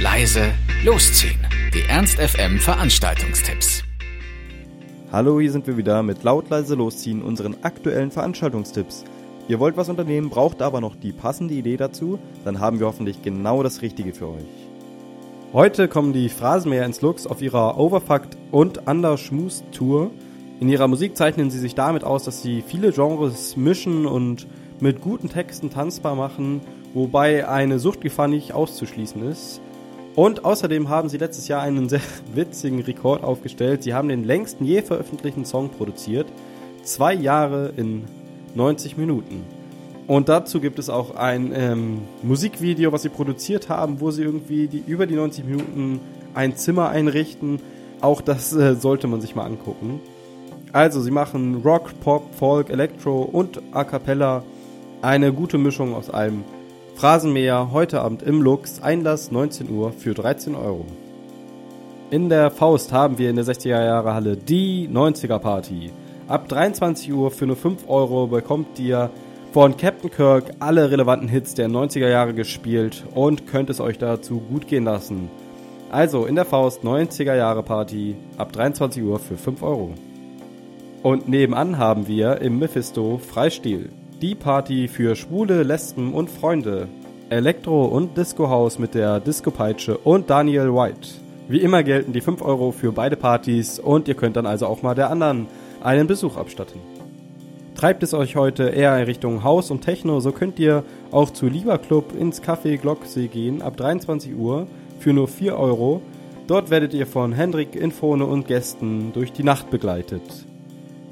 leise, losziehen. Die Ernst FM Veranstaltungstipps. Hallo, hier sind wir wieder mit laut leise losziehen, unseren aktuellen Veranstaltungstipps. Ihr wollt was unternehmen, braucht aber noch die passende Idee dazu, dann haben wir hoffentlich genau das Richtige für euch. Heute kommen die Phrasenmäher ins Lux auf ihrer Overfucked und Underschmus Tour. In ihrer Musik zeichnen sie sich damit aus, dass sie viele Genres mischen und mit guten Texten tanzbar machen, wobei eine Suchtgefahr nicht auszuschließen ist. Und außerdem haben sie letztes Jahr einen sehr witzigen Rekord aufgestellt. Sie haben den längsten je veröffentlichten Song produziert. Zwei Jahre in 90 Minuten. Und dazu gibt es auch ein ähm, Musikvideo, was sie produziert haben, wo sie irgendwie die, über die 90 Minuten ein Zimmer einrichten. Auch das äh, sollte man sich mal angucken. Also, sie machen Rock, Pop, Folk, Electro und A Cappella. Eine gute Mischung aus allem. Phrasenmäher heute Abend im Lux, Einlass 19 Uhr für 13 Euro. In der Faust haben wir in der 60er Jahre Halle die 90er Party. Ab 23 Uhr für nur 5 Euro bekommt ihr von Captain Kirk alle relevanten Hits der 90er Jahre gespielt und könnt es euch dazu gut gehen lassen. Also in der Faust 90er Jahre Party ab 23 Uhr für 5 Euro. Und nebenan haben wir im Mephisto Freistil. Die Party für Schwule, Lesben und Freunde. Elektro- und Disco-Haus mit der Disco-Peitsche und Daniel White. Wie immer gelten die 5 Euro für beide Partys und ihr könnt dann also auch mal der anderen einen Besuch abstatten. Treibt es euch heute eher in Richtung Haus und Techno, so könnt ihr auch zu Lieber Club ins Café Glocksee gehen ab 23 Uhr für nur 4 Euro. Dort werdet ihr von Hendrik, Infone und Gästen durch die Nacht begleitet.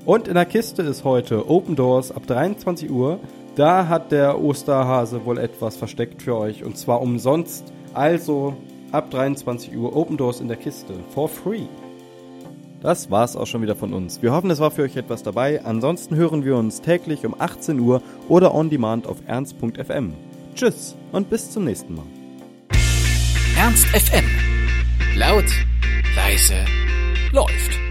Und in der Kiste ist heute Open Doors ab 23 Uhr. Da hat der Osterhase wohl etwas versteckt für euch und zwar umsonst. Also ab 23 Uhr Open Doors in der Kiste for free. Das war's auch schon wieder von uns. Wir hoffen, es war für euch etwas dabei. Ansonsten hören wir uns täglich um 18 Uhr oder on demand auf ernst.fm. Tschüss und bis zum nächsten Mal. Ernst FM. Laut, leise, läuft.